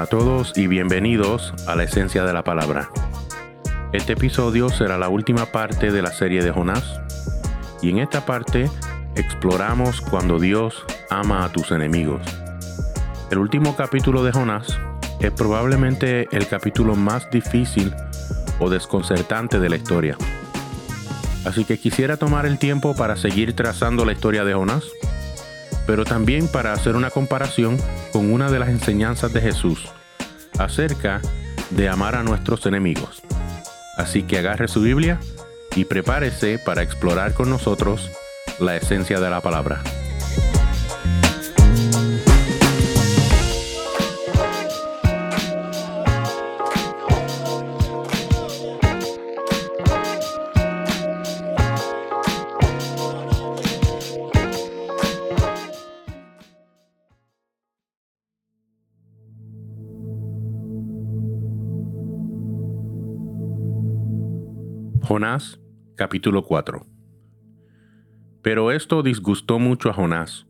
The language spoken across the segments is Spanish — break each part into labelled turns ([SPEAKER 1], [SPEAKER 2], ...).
[SPEAKER 1] A todos y bienvenidos a la esencia de la palabra. Este episodio será la última parte de la serie de Jonás y en esta parte exploramos cuando Dios ama a tus enemigos. El último capítulo de Jonás es probablemente el capítulo más difícil o desconcertante de la historia. Así que quisiera tomar el tiempo para seguir trazando la historia de Jonás pero también para hacer una comparación con una de las enseñanzas de Jesús acerca de amar a nuestros enemigos. Así que agarre su Biblia y prepárese para explorar con nosotros la esencia de la palabra. Jonás capítulo 4 Pero esto disgustó mucho a Jonás,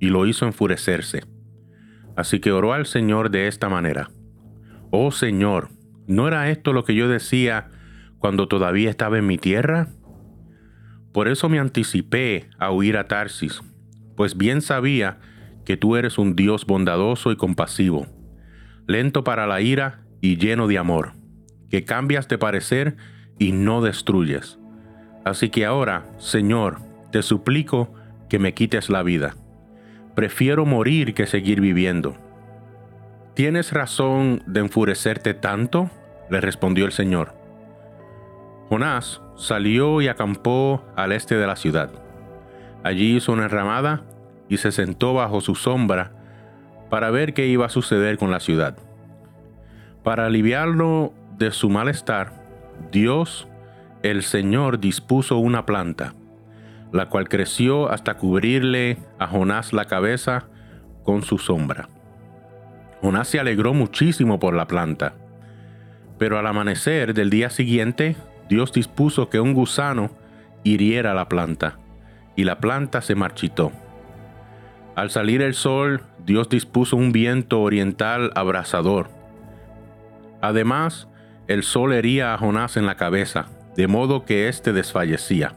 [SPEAKER 1] y lo hizo enfurecerse. Así que oró al Señor de esta manera. Oh Señor, ¿no era esto lo que yo decía cuando todavía estaba en mi tierra? Por eso me anticipé a huir a Tarsis, pues bien sabía que tú eres un Dios bondadoso y compasivo, lento para la ira y lleno de amor, que cambias de parecer y no destruyes. Así que ahora, Señor, te suplico que me quites la vida. Prefiero morir que seguir viviendo. ¿Tienes razón de enfurecerte tanto? le respondió el Señor. Jonás salió y acampó al este de la ciudad. Allí hizo una enramada y se sentó bajo su sombra para ver qué iba a suceder con la ciudad. Para aliviarlo de su malestar, Dios, el Señor, dispuso una planta, la cual creció hasta cubrirle a Jonás la cabeza con su sombra. Jonás se alegró muchísimo por la planta, pero al amanecer del día siguiente, Dios dispuso que un gusano hiriera la planta, y la planta se marchitó. Al salir el sol, Dios dispuso un viento oriental abrasador. Además, el sol hería a Jonás en la cabeza, de modo que éste desfallecía.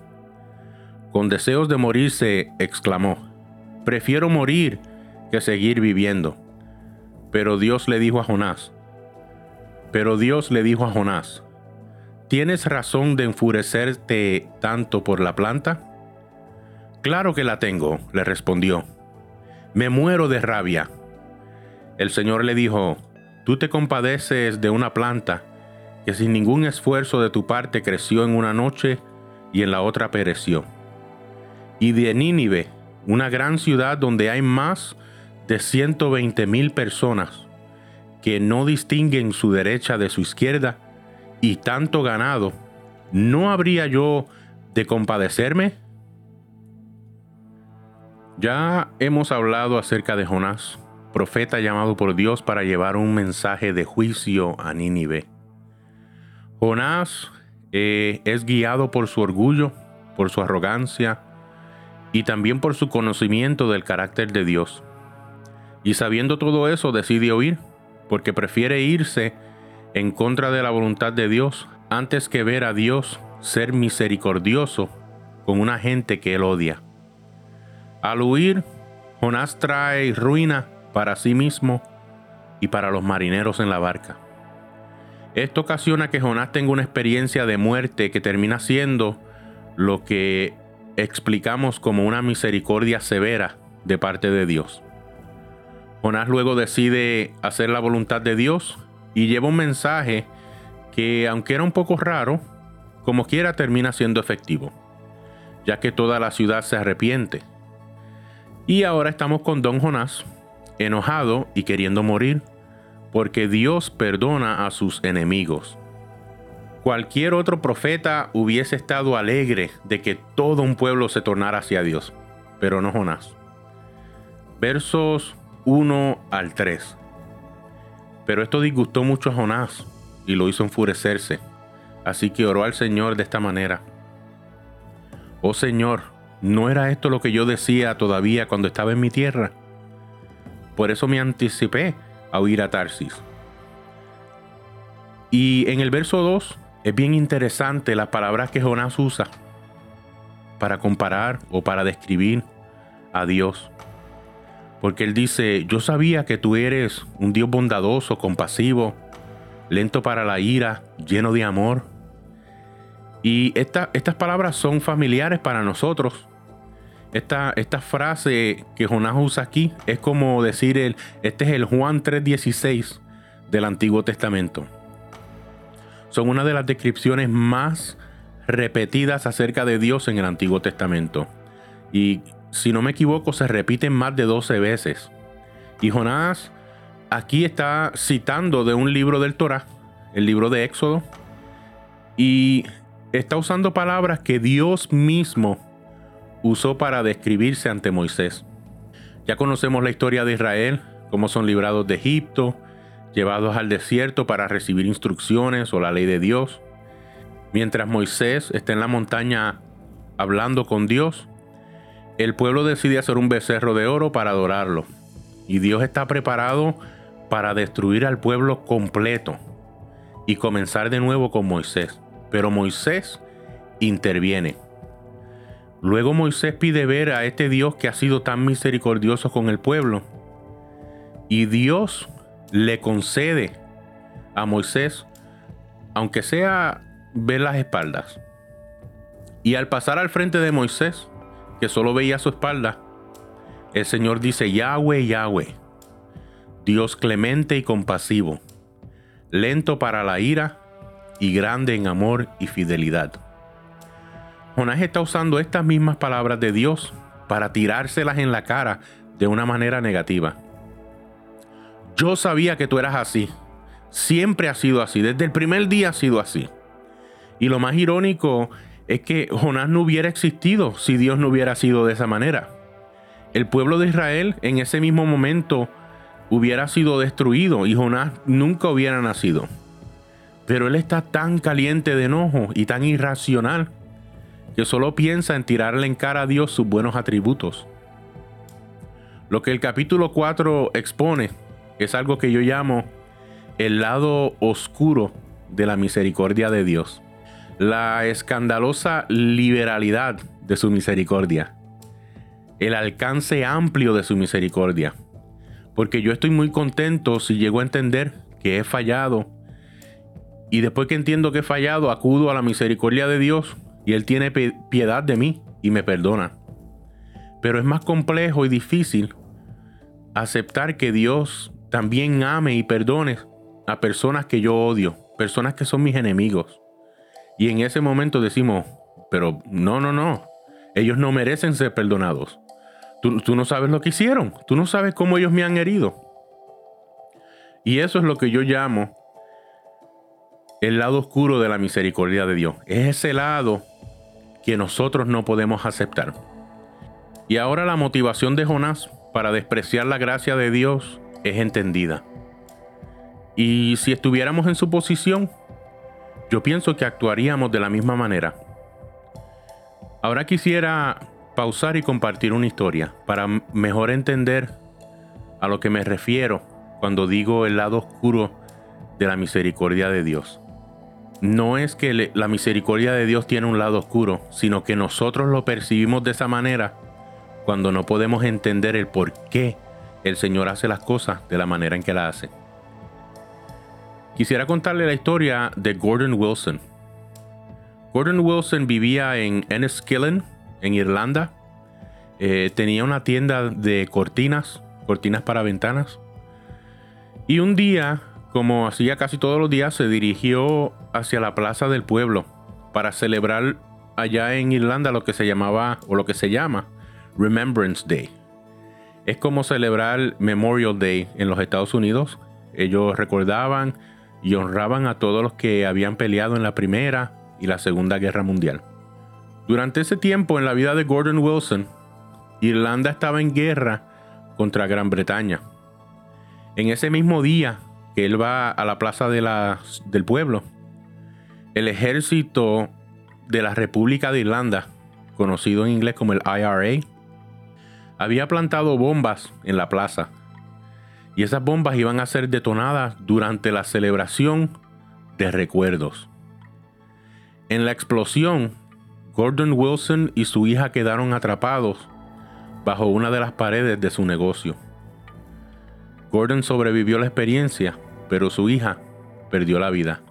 [SPEAKER 1] Con deseos de morirse, exclamó, Prefiero morir que seguir viviendo. Pero Dios le dijo a Jonás, pero Dios le dijo a Jonás, ¿tienes razón de enfurecerte tanto por la planta? Claro que la tengo, le respondió. Me muero de rabia. El Señor le dijo, tú te compadeces de una planta que sin ningún esfuerzo de tu parte creció en una noche y en la otra pereció. Y de Nínive, una gran ciudad donde hay más de 120 mil personas que no distinguen su derecha de su izquierda y tanto ganado, ¿no habría yo de compadecerme? Ya hemos hablado acerca de Jonás, profeta llamado por Dios para llevar un mensaje de juicio a Nínive. Jonás eh, es guiado por su orgullo, por su arrogancia y también por su conocimiento del carácter de Dios. Y sabiendo todo eso decide huir, porque prefiere irse en contra de la voluntad de Dios antes que ver a Dios ser misericordioso con una gente que él odia. Al huir, Jonás trae ruina para sí mismo y para los marineros en la barca. Esto ocasiona que Jonás tenga una experiencia de muerte que termina siendo lo que explicamos como una misericordia severa de parte de Dios. Jonás luego decide hacer la voluntad de Dios y lleva un mensaje que, aunque era un poco raro, como quiera termina siendo efectivo, ya que toda la ciudad se arrepiente. Y ahora estamos con Don Jonás, enojado y queriendo morir, porque Dios perdona a sus enemigos. Cualquier otro profeta hubiese estado alegre de que todo un pueblo se tornara hacia Dios, pero no Jonás. Versos 1 al 3. Pero esto disgustó mucho a Jonás y lo hizo enfurecerse, así que oró al Señor de esta manera. Oh Señor, ¿no era esto lo que yo decía todavía cuando estaba en mi tierra? Por eso me anticipé a huir a Tarsis. Y en el verso 2 es bien interesante las palabras que Jonás usa para comparar o para describir a Dios. Porque él dice, yo sabía que tú eres un Dios bondadoso, compasivo, lento para la ira, lleno de amor. Y estas palabras son familiares para nosotros. Esta, frase que Jonás usa aquí es como decir, el, este es el Juan 3.16 del Antiguo Testamento. Son una de las descripciones más repetidas acerca de Dios en el Antiguo Testamento. Y si no me equivoco, se repiten más de 12 veces. Y Jonás aquí está citando de un libro del Torah, el libro de Éxodo, y está usando palabras que Dios mismo usó para describirse ante Moisés. Ya conocemos la historia de Israel, cómo son librados de Egipto, llevados al desierto para recibir instrucciones o la ley de Dios. Mientras Moisés está en la montaña hablando con Dios, el pueblo decide hacer un becerro de oro para adorarlo. Y Dios está preparado para destruir al pueblo completo y comenzar de nuevo con Moisés. Pero Moisés interviene. Luego Moisés pide ver a este Dios que ha sido tan misericordioso con el pueblo. Y Dios le concede a Moisés, aunque sea ver las espaldas. Y al pasar al frente de Moisés, que solo veía su espalda, el Señor dice, Yahweh, Yahweh, Dios clemente y compasivo, lento para la ira y grande en amor y fidelidad. Jonás está usando estas mismas palabras de Dios para tirárselas en la cara de una manera negativa. Yo sabía que tú eras así. Siempre ha sido así. Desde el primer día ha sido así. Y lo más irónico es que Jonás no hubiera existido si Dios no hubiera sido de esa manera. El pueblo de Israel en ese mismo momento hubiera sido destruido y Jonás nunca hubiera nacido. Pero él está tan caliente de enojo y tan irracional que solo piensa en tirarle en cara a Dios sus buenos atributos. Lo que el capítulo 4 expone es algo que yo llamo el lado oscuro de la misericordia de Dios la escandalosa liberalidad de su misericordia, el alcance amplio de su misericordia. Porque yo estoy muy contento si llego a entender que he fallado y después que entiendo que he fallado, acudo a la misericordia de Dios y Él tiene piedad de mí y me perdona. Pero es más complejo y difícil aceptar que Dios también ame y perdone a personas que yo odio, personas que son mis enemigos. Y en ese momento decimos, pero no, no, no, ellos no merecen ser perdonados. Tú, no sabes lo que hicieron, tú no sabes cómo ellos me han herido. Y eso es lo que yo llamo el lado oscuro de la misericordia de Dios. Es ese lado que nosotros no podemos aceptar. Y ahora la motivación de Jonás para despreciar la gracia de Dios es entendida. Y si estuviéramos en su posición, yo pienso que actuaríamos de la misma manera. Ahora quisiera pausar y compartir una historia para mejor entender a lo que me refiero cuando digo el lado oscuro de la misericordia de Dios. No es que la misericordia de Dios tiene un lado oscuro, sino que nosotros lo percibimos de esa manera cuando no podemos entender el por qué el Señor hace las cosas de la manera en que las hace. Quisiera contarle la historia de Gordon Wilson. Gordon Wilson vivía en Enniskillen, en Irlanda. Eh, tenía una tienda de cortinas, cortinas para ventanas. Y un día, como hacía casi todos los días, se dirigió hacia la plaza del pueblo para celebrar allá en Irlanda lo que se llamaba o lo que se llama Remembrance Day. Es como celebrar Memorial Day en los Estados Unidos. Ellos recordaban y honraban a todos los que habían peleado en la Primera y la Segunda Guerra Mundial. Durante ese tiempo en la vida de Gordon Wilson, Irlanda estaba en guerra contra Gran Bretaña. En ese mismo día que él va a la plaza de la, del pueblo, el ejército de la República de Irlanda, conocido en inglés como el IRA, había plantado bombas en la plaza Y esas bombas iban a ser detonadas durante la celebración de recuerdos. En la explosión, Gordon Wilson y su hija quedaron atrapados bajo una de las paredes de su negocio. Gordon sobrevivió la experiencia, pero su hija perdió la vida.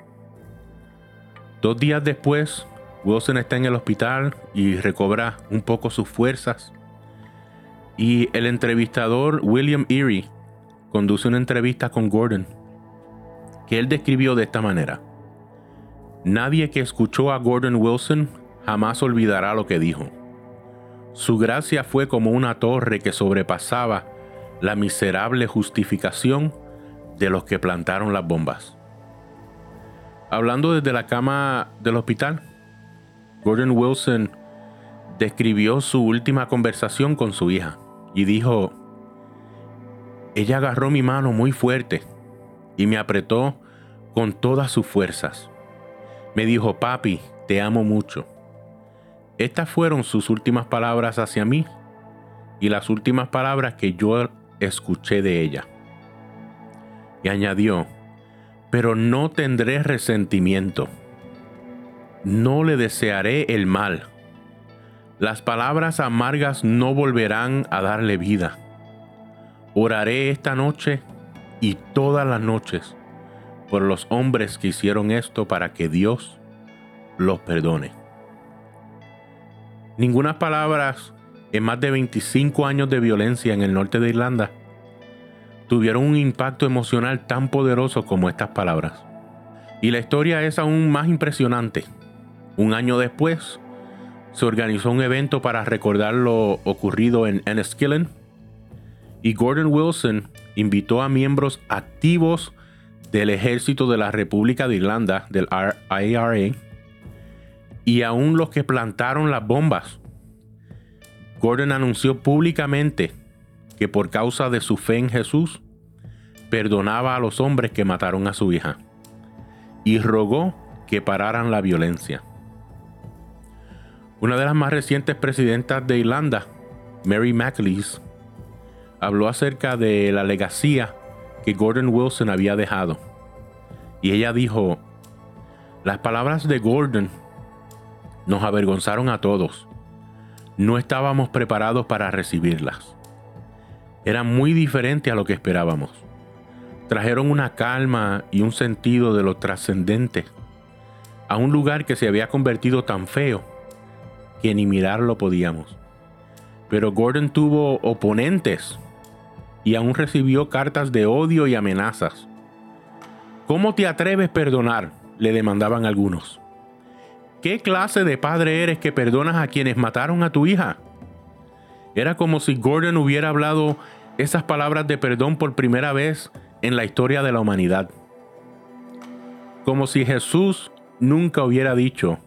[SPEAKER 1] Dos días después, Wilson está en el hospital y recobra un poco sus fuerzas. Y el entrevistador William Erie conduce una entrevista con Gordon, que él describió de esta manera. Nadie que escuchó a Gordon Wilson jamás olvidará lo que dijo. Su gracia fue como una torre que sobrepasaba la miserable justificación de los que plantaron las bombas. Hablando desde la cama del hospital, Gordon Wilson describió su última conversación con su hija y dijo, ella agarró mi mano muy fuerte y me apretó con todas sus fuerzas. Me dijo, papi, te amo mucho. Estas fueron sus últimas palabras hacia mí y las últimas palabras que yo escuché de ella. Y añadió, pero no tendré resentimiento. No le desearé el mal. Las palabras amargas no volverán a darle vida. Oraré esta noche y todas las noches por los hombres que hicieron esto para que Dios los perdone. Ninguna palabras en más de 25 años de violencia en el norte de Irlanda tuvieron un impacto emocional tan poderoso como estas palabras. Y la historia es aún más impresionante. Un año después, se organizó un evento para recordar lo ocurrido en Enniskillen y Gordon Wilson invitó a miembros activos del ejército de la República de Irlanda, del IRA, y aún los que plantaron las bombas. Gordon anunció públicamente que por causa de su fe en Jesús, perdonaba a los hombres que mataron a su hija y rogó que pararan la violencia. Una de las más recientes presidentas de Irlanda, Mary McLeese, habló acerca de la legacía que Gordon Wilson había dejado. Y ella dijo, las palabras de Gordon nos avergonzaron a todos. No estábamos preparados para recibirlas. Era muy diferente a lo que esperábamos. Trajeron una calma y un sentido de lo trascendente a un lugar que se había convertido tan feo que ni mirarlo podíamos. Pero Gordon tuvo oponentes y aún recibió cartas de odio y amenazas. ¿Cómo te atreves a perdonar? le demandaban algunos. ¿Qué clase de padre eres que perdonas a quienes mataron a tu hija? Era como si Gordon hubiera hablado esas palabras de perdón por primera vez en la historia de la humanidad. Como si Jesús nunca hubiera dicho,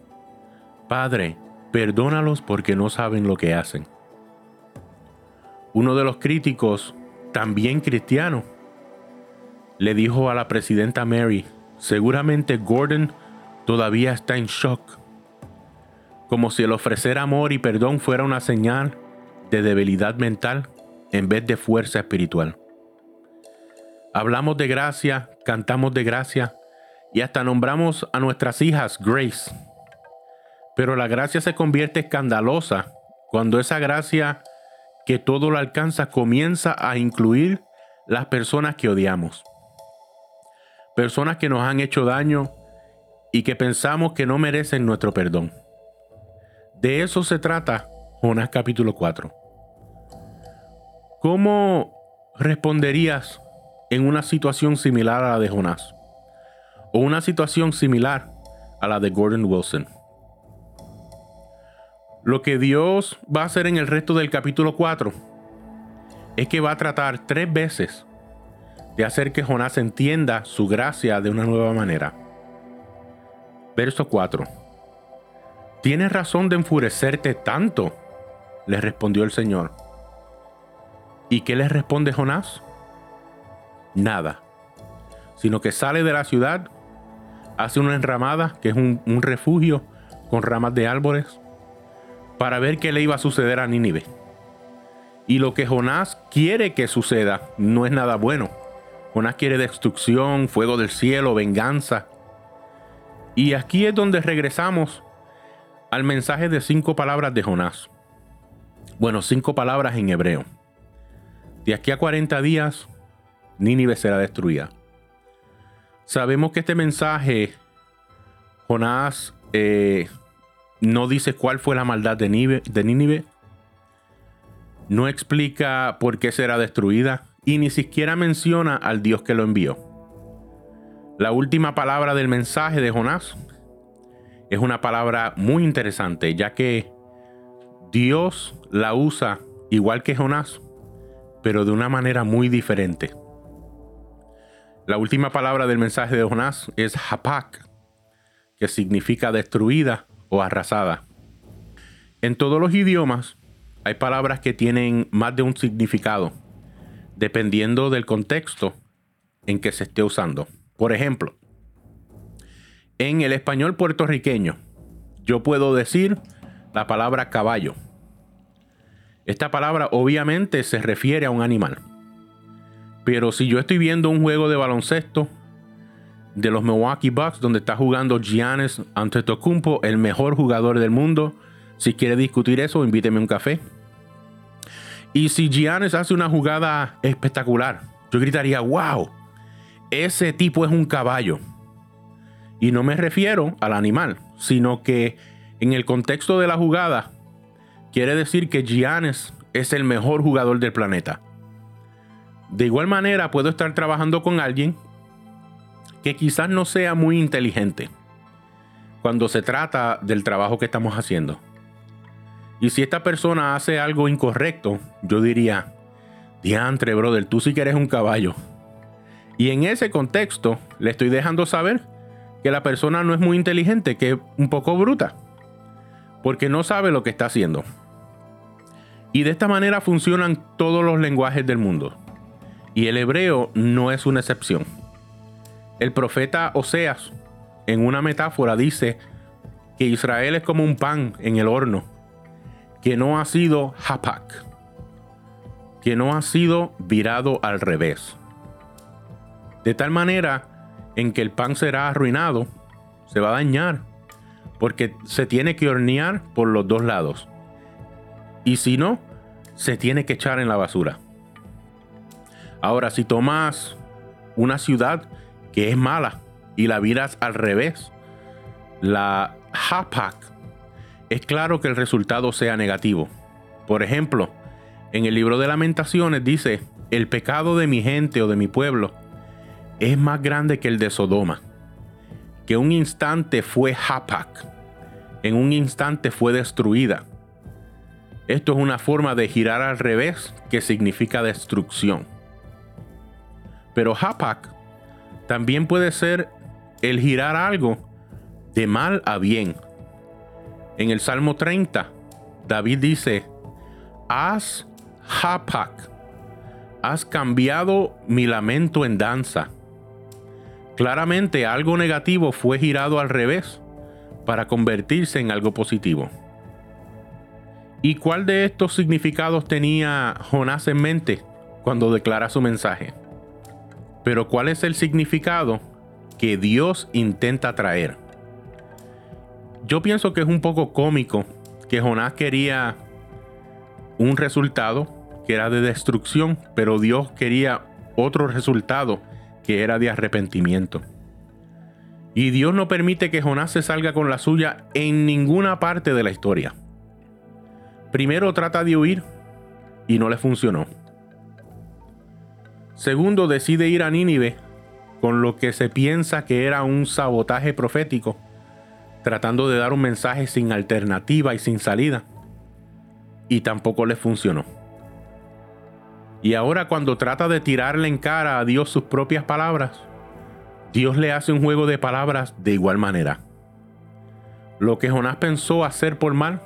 [SPEAKER 1] Padre, perdónalos porque no saben lo que hacen. Uno de los críticos también cristiano, le dijo a la presidenta Mary, seguramente Gordon todavía está en shock, como si el ofrecer amor y perdón fuera una señal de debilidad mental en vez de fuerza espiritual. Hablamos de gracia, cantamos de gracia y hasta nombramos a nuestras hijas Grace. Pero la gracia se convierte escandalosa cuando esa gracia que todo lo alcanza comienza a incluir las personas que odiamos. Personas que nos han hecho daño y que pensamos que no merecen nuestro perdón. De eso se trata Jonás capítulo 4. ¿Cómo responderías en una situación similar a la de Jonás? O una situación similar a la de Gordon Wilson. Lo que Dios va a hacer en el resto del capítulo 4 es que va a tratar tres veces de hacer que Jonás entienda su gracia de una nueva manera. Verso 4. ¿Tienes razón de enfurecerte tanto? Le respondió el Señor. ¿Y qué le responde Jonás? Nada, sino que sale de la ciudad, hace una enramada, que es un, un refugio con ramas de árboles, para ver qué le iba a suceder a Nínive. Y lo que Jonás quiere que suceda no es nada bueno. Jonás quiere destrucción, fuego del cielo, venganza. Y aquí es donde regresamos al mensaje de cinco palabras de Jonás. Bueno, cinco palabras en hebreo. De aquí a 40 días, Nínive será destruida. Sabemos que este mensaje, Jonás eh, no dice cuál fue la maldad de Nínive, no explica por qué será destruida y ni siquiera menciona al Dios que lo envió. La última palabra del mensaje de Jonás es una palabra muy interesante, ya que Dios la usa igual que Jonás, pero de una manera muy diferente. La última palabra del mensaje de Jonás es hapak, que significa destruida o arrasada. En todos los idiomas hay palabras que tienen más de un significado, dependiendo del contexto en que se esté usando. Por ejemplo, en el español puertorriqueño, yo puedo decir la palabra caballo. Esta palabra obviamente se refiere a un animal. Pero si yo estoy viendo un juego de baloncesto de los Milwaukee Bucks donde está jugando Giannis Antetokounmpo, el mejor jugador del mundo, si quiere discutir eso, invíteme un café. Y si Giannis hace una jugada espectacular, yo gritaría, wow, ese tipo es un caballo. Y no me refiero al animal, sino que en el contexto de la jugada, quiere decir que Giannis es el mejor jugador del planeta. De igual manera, puedo estar trabajando con alguien que quizás no sea muy inteligente cuando se trata del trabajo que estamos haciendo. Y si esta persona hace algo incorrecto, yo diría, diantre, brother, tú sí que eres un caballo. Y en ese contexto le estoy dejando saber que la persona no es muy inteligente, que es un poco bruta, porque no sabe lo que está haciendo. Y de esta manera funcionan todos los lenguajes del mundo. Y el hebreo no es una excepción. El profeta Oseas, en una metáfora, dice que Israel es como un pan en el horno, que no ha sido hapak, que no ha sido virado al revés. De tal manera en que el pan será arruinado, se va a dañar, porque se tiene que hornear por los dos lados. Y si no, se tiene que echar en la basura. Ahora, si tomas una ciudad que es mala y la viras al revés, la Hapak, es claro que el resultado sea negativo. Por ejemplo, en el libro de lamentaciones dice, el pecado de mi gente o de mi pueblo es más grande que el de Sodoma, que un instante fue Hapak, en un instante fue destruida. Esto es una forma de girar al revés que significa destrucción. Pero Hapak también puede ser el girar algo de mal a bien. En el Salmo 30, David dice, Haz Hapak, has cambiado mi lamento en danza Claramente algo negativo fue girado al revés para convertirse en algo positivo. ¿Y cuál de estos significados tenía Jonás en mente cuando declara su mensaje? Pero ¿cuál es el significado que Dios intenta traer? Yo pienso que es un poco cómico que Jonás quería un resultado que era de destrucción, pero Dios quería otro resultado que era de arrepentimiento. Y Dios no permite que Jonás se salga con la suya en ninguna parte de la historia. Primero trata de huir y no le funcionó. Segundo decide ir a Nínive con lo que se piensa que era un sabotaje profético, tratando de dar un mensaje sin alternativa y sin salida. Y tampoco le funcionó. Y ahora cuando trata de tirarle en cara a Dios sus propias palabras, Dios le hace un juego de palabras de igual manera. Lo que Jonás pensó hacer por mal,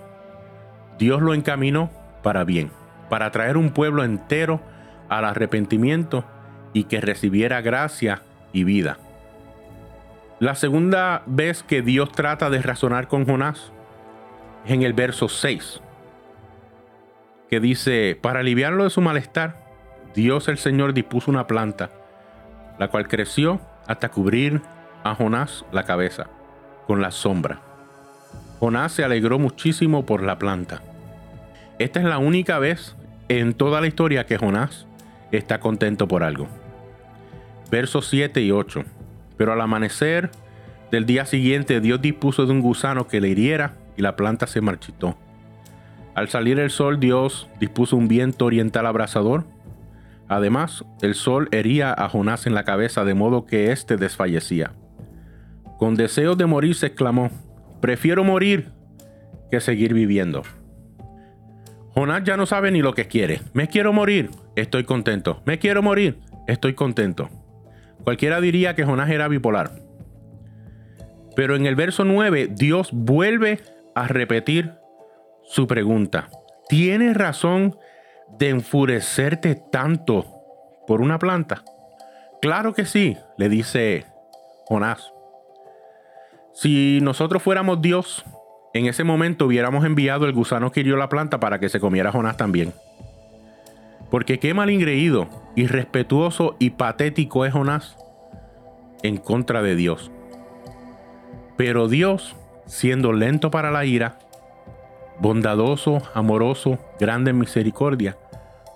[SPEAKER 1] Dios lo encaminó para bien, para traer un pueblo entero al arrepentimiento y que recibiera gracia y vida. La segunda vez que Dios trata de razonar con Jonás es en el verso 6, que dice, para aliviarlo de su malestar, Dios el Señor dispuso una planta la cual creció hasta cubrir a Jonás la cabeza con la sombra. Jonás se alegró muchísimo por la planta. Esta es la única vez en toda la historia que Jonás está contento por algo. Versos 7 y 8. Pero al amanecer del día siguiente Dios dispuso de un gusano que le hiriera y la planta se marchitó. Al salir el sol Dios dispuso un viento oriental abrasador. Además, el sol hería a Jonás en la cabeza de modo que éste desfallecía. Con deseo de morir se exclamó, prefiero morir que seguir viviendo. Jonás ya no sabe ni lo que quiere. Me quiero morir, estoy contento. Me quiero morir, estoy contento. Cualquiera diría que Jonás era bipolar. Pero en el verso 9, Dios vuelve a repetir su pregunta. ¿Tienes razón de enfurecerte tanto por una planta? Claro que sí, le dice Jonás. Si nosotros fuéramos Dios, en ese momento hubiéramos enviado el gusano que hirió la planta para que se comiera Jonás también. Porque qué mal ingreído, irrespetuoso y patético es Jonás en contra de Dios. Pero Dios, siendo lento para la ira, bondadoso, amoroso, grande en misericordia,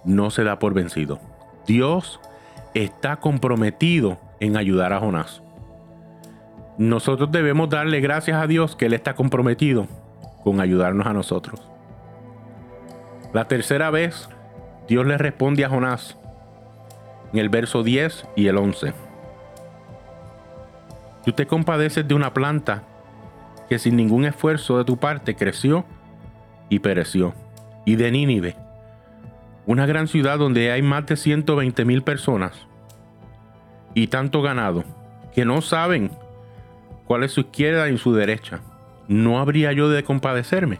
[SPEAKER 1] no se da por vencido. Dios está comprometido en ayudar a Jonás. Nosotros debemos darle gracias a Dios que Él está comprometido con ayudarnos a nosotros. La tercera vez, Dios le responde a Jonás en el verso 10 y el 11. Tú te compadeces de una planta que sin ningún esfuerzo de tu parte creció y pereció. Y de Nínive, una gran ciudad donde hay más de 120 mil personas y tanto ganado que no saben cuál es su izquierda y su derecha. ¿No habría yo de compadecerme?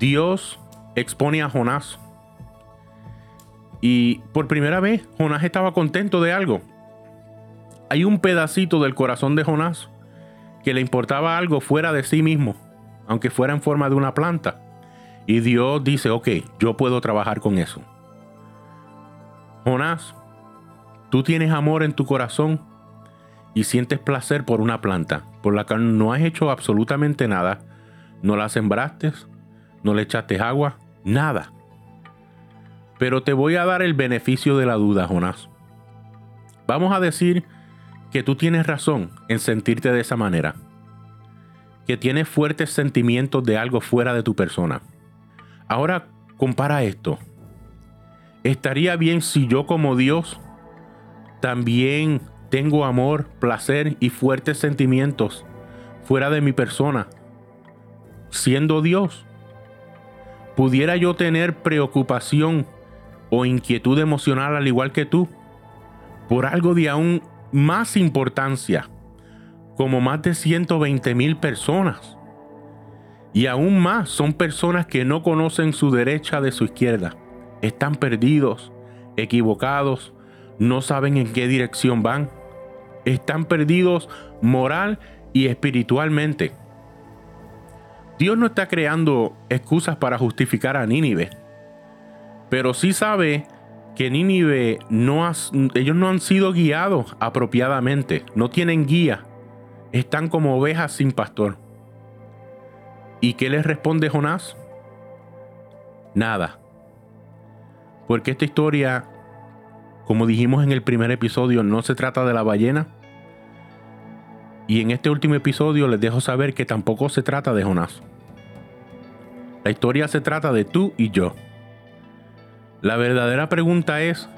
[SPEAKER 1] Dios expone a Jonás. Y por primera vez Jonás estaba contento de algo. Hay un pedacito del corazón de Jonás que le importaba algo fuera de sí mismo aunque fuera en forma de una planta. Y Dios dice, ok, yo puedo trabajar con eso. Jonás, tú tienes amor en tu corazón y sientes placer por una planta, por la cual no has hecho absolutamente nada. No la sembraste, no le echaste agua, nada. Pero te voy a dar el beneficio de la duda, Jonás. Vamos a decir que tú tienes razón en sentirte de esa manera que tienes fuertes sentimientos de algo fuera de tu persona. Ahora compara esto. ¿Estaría bien si yo como Dios también tengo amor, placer y fuertes sentimientos fuera de mi persona? Siendo Dios. ¿Pudiera yo tener preocupación o inquietud emocional al igual que tú? Por algo de aún más importancia como más de 120 mil personas. Y aún más son personas que no conocen su derecha de su izquierda. Están perdidos, equivocados, no saben en qué dirección van. Están perdidos moral y espiritualmente. Dios no está creando excusas para justificar a Nínive, pero sí sabe que Nínive no ellos no han sido guiados apropiadamente, no tienen guía están como ovejas sin pastor. ¿Y qué les responde Jonás? Nada. Porque esta historia, como dijimos en el primer episodio, no se trata de la ballena. Y en este último episodio les dejo saber que tampoco se trata de Jonás. La historia se trata de tú y yo. La verdadera pregunta es,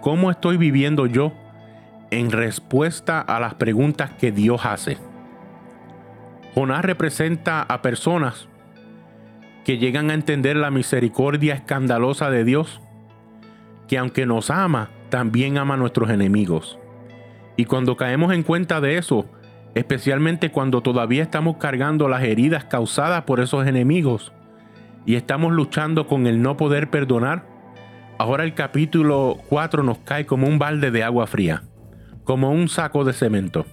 [SPEAKER 1] ¿cómo estoy viviendo yo en respuesta a las preguntas que Dios hace. Jonás representa a personas que llegan a entender la misericordia escandalosa de Dios, que aunque nos ama, también ama a nuestros enemigos. Y cuando caemos en cuenta de eso, especialmente cuando todavía estamos cargando las heridas causadas por esos enemigos y estamos luchando con el no poder perdonar, ahora el capítulo 4 nos cae como un balde de agua fría como un saco de cemento.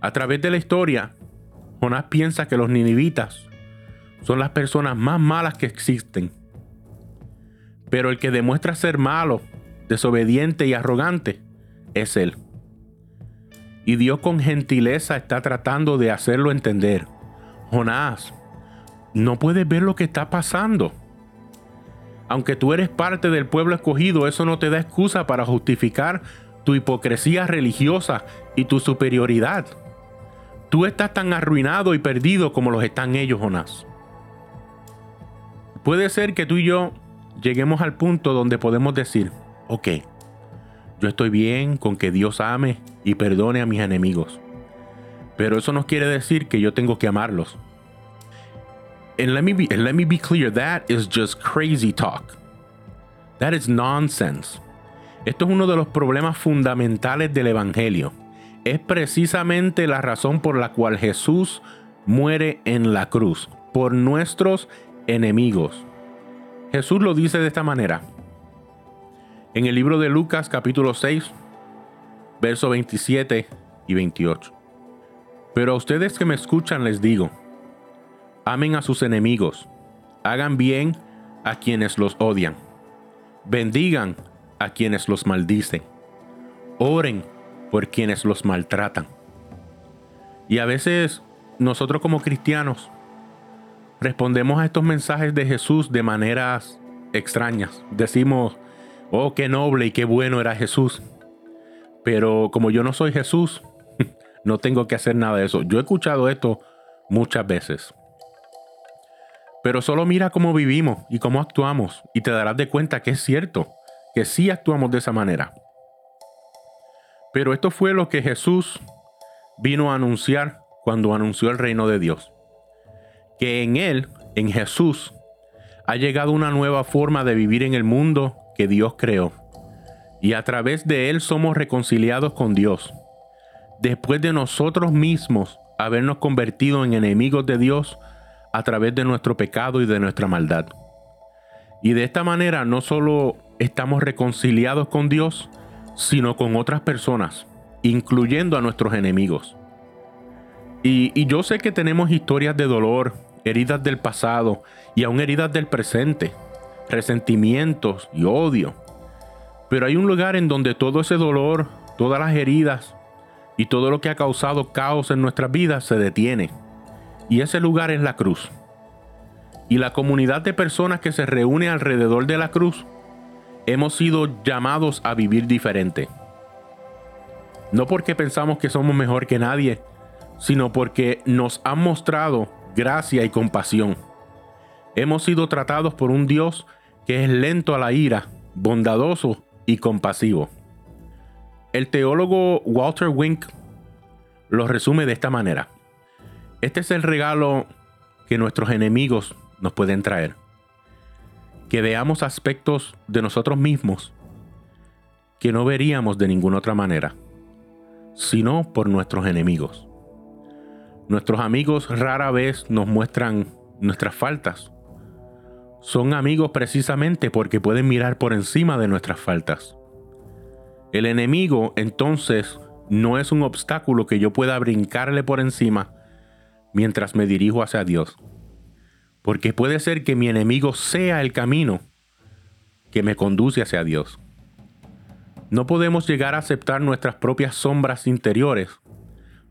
[SPEAKER 1] A través de la historia, Jonás piensa que los ninivitas son las personas más malas que existen. Pero el que demuestra ser malo desobediente y arrogante es Él. Y Dios con gentileza está tratando de hacerlo entender. Jonás, no puedes ver lo que está pasando. Aunque tú eres parte del pueblo escogido, eso no te da excusa para justificar tu hipocresía religiosa y tu superioridad. Tú estás tan arruinado y perdido como los están ellos, Jonás. Puede ser que tú y yo lleguemos al punto donde podemos decir, ok, yo estoy bien con que Dios ame y perdone a mis enemigos. Pero eso no quiere decir que yo tengo que amarlos. And let me be, let me be clear, that is just crazy talk. That is nonsense. Esto es uno de los problemas fundamentales del Evangelio. Es precisamente la razón por la cual Jesús muere en la cruz, por nuestros enemigos. Jesús lo dice de esta manera. En el libro de Lucas capítulo 6, versos 27 y 28. Pero a ustedes que me escuchan les digo, amen a sus enemigos, hagan bien a quienes los odian, bendigan a quienes los maldicen, oren por quienes los maltratan. Y a veces nosotros como cristianos respondemos a estos mensajes de Jesús de maneras extrañas. Decimos, oh, qué noble y qué bueno era Jesús. Pero como yo no soy Jesús, no tengo que hacer nada de eso. Yo he escuchado esto muchas veces. Pero solo mira cómo vivimos y cómo actuamos y te darás de cuenta que es cierto, que sí actuamos de esa manera. Pero esto fue lo que Jesús vino a anunciar cuando anunció el reino de Dios que en Él, en Jesús, ha llegado una nueva forma de vivir en el mundo que Dios creó. Y a través de Él somos reconciliados con Dios. Después de nosotros mismos habernos convertido en enemigos de Dios a través de nuestro pecado y de nuestra maldad. Y de esta manera no solo estamos reconciliados con Dios, sino con otras personas, incluyendo a nuestros enemigos. Y, y, yo sé que tenemos historias de dolor heridas del pasado y aún heridas del presente, resentimientos y odio. Pero hay un lugar en donde todo ese dolor, todas las heridas y todo lo que ha causado caos en nuestras vidas se detiene. Y ese lugar es la cruz. Y la comunidad de personas que se reúne alrededor de la cruz, hemos sido llamados a vivir diferente. No porque pensamos que somos mejor que nadie, sino porque nos han mostrado gracia y compasión. Hemos sido tratados por un Dios que es lento a la ira, bondadoso y compasivo. El teólogo Walter Wink lo resume de esta manera. Este es el regalo que nuestros enemigos nos pueden traer. Que veamos aspectos de nosotros mismos que no veríamos de ninguna otra manera, sino por nuestros enemigos. Nuestros amigos rara vez nos muestran nuestras faltas. Son amigos precisamente porque pueden mirar por encima de nuestras faltas. El enemigo entonces no es un obstáculo que yo pueda brincarle por encima mientras me dirijo hacia Dios. Porque puede ser que mi enemigo sea el camino que me conduce hacia Dios. No podemos llegar a aceptar nuestras propias sombras interiores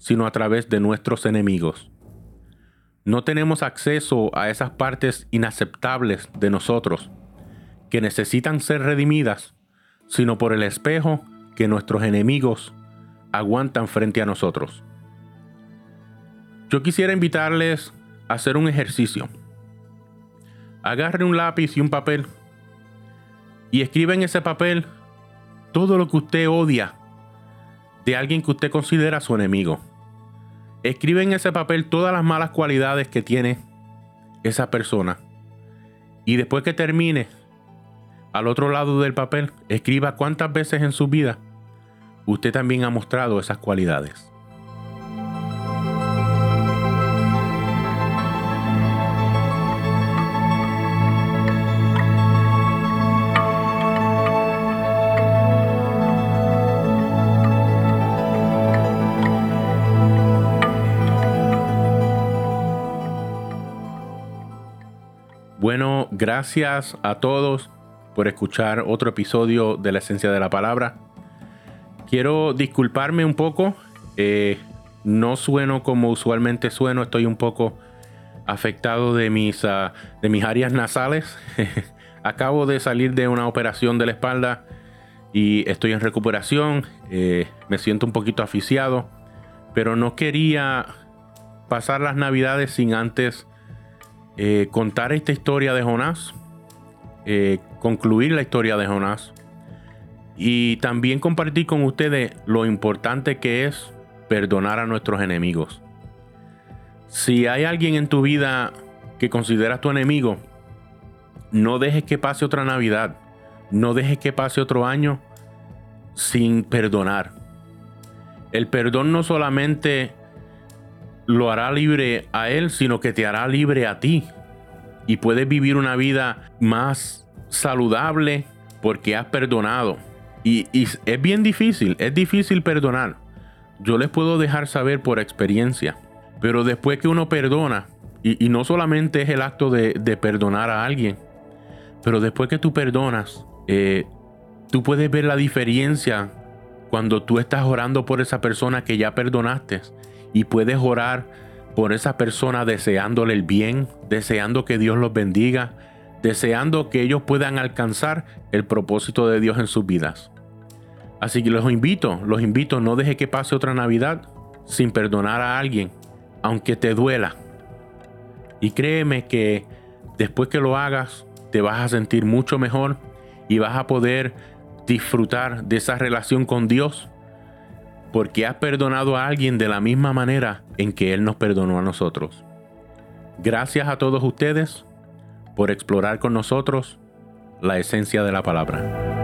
[SPEAKER 1] sino a través de nuestros enemigos. No tenemos acceso a esas partes inaceptables de nosotros que necesitan ser redimidas, sino por el espejo que nuestros enemigos aguantan frente a nosotros. Yo quisiera invitarles a hacer un ejercicio. Agarre un lápiz y un papel y escriba en ese papel todo lo que usted odia de alguien que usted considera su enemigo. Escribe en ese papel todas las malas cualidades que tiene esa persona. Y después que termine, al otro lado del papel, escriba cuántas veces en su vida usted también ha mostrado esas cualidades. Gracias a todos por escuchar otro episodio de la esencia de la palabra. Quiero disculparme un poco. Eh, no sueno como usualmente sueno. Estoy un poco afectado de mis, ah, de mis áreas nasales. Acabo de salir de una operación de la espalda y estoy en recuperación. Eh, me siento un poquito aficiado, pero no quería pasar las navidades sin antes eh, contar esta historia de Jonás, eh, concluir la historia de Jonás y también compartir con ustedes lo importante que es perdonar a nuestros enemigos. Si hay alguien en tu vida que consideras tu enemigo, no dejes que pase otra Navidad, no dejes que pase otro año sin perdonar. El perdón no solamente lo hará libre a él, sino que te hará libre a ti. Y puedes vivir una vida más saludable porque has perdonado. Y, es bien difícil, es difícil perdonar. Yo les puedo dejar saber por experiencia. Pero después que uno perdona, y, no solamente es el acto de, perdonar a alguien, pero después que tú perdonas, eh, tú puedes ver la diferencia cuando tú estás orando por esa persona que ya perdonaste y puedes orar por esa persona deseándole el bien, deseando que Dios los bendiga, deseando que ellos puedan alcanzar el propósito de Dios en sus vidas. Así que los invito, los invito, no deje que pase otra Navidad sin perdonar a alguien, aunque te duela. Y créeme que después que lo hagas, te vas a sentir mucho mejor y vas a poder disfrutar de esa relación con Dios porque has perdonado a alguien de la misma manera en que Él nos perdonó a nosotros. Gracias a todos ustedes por explorar con nosotros la esencia de la palabra.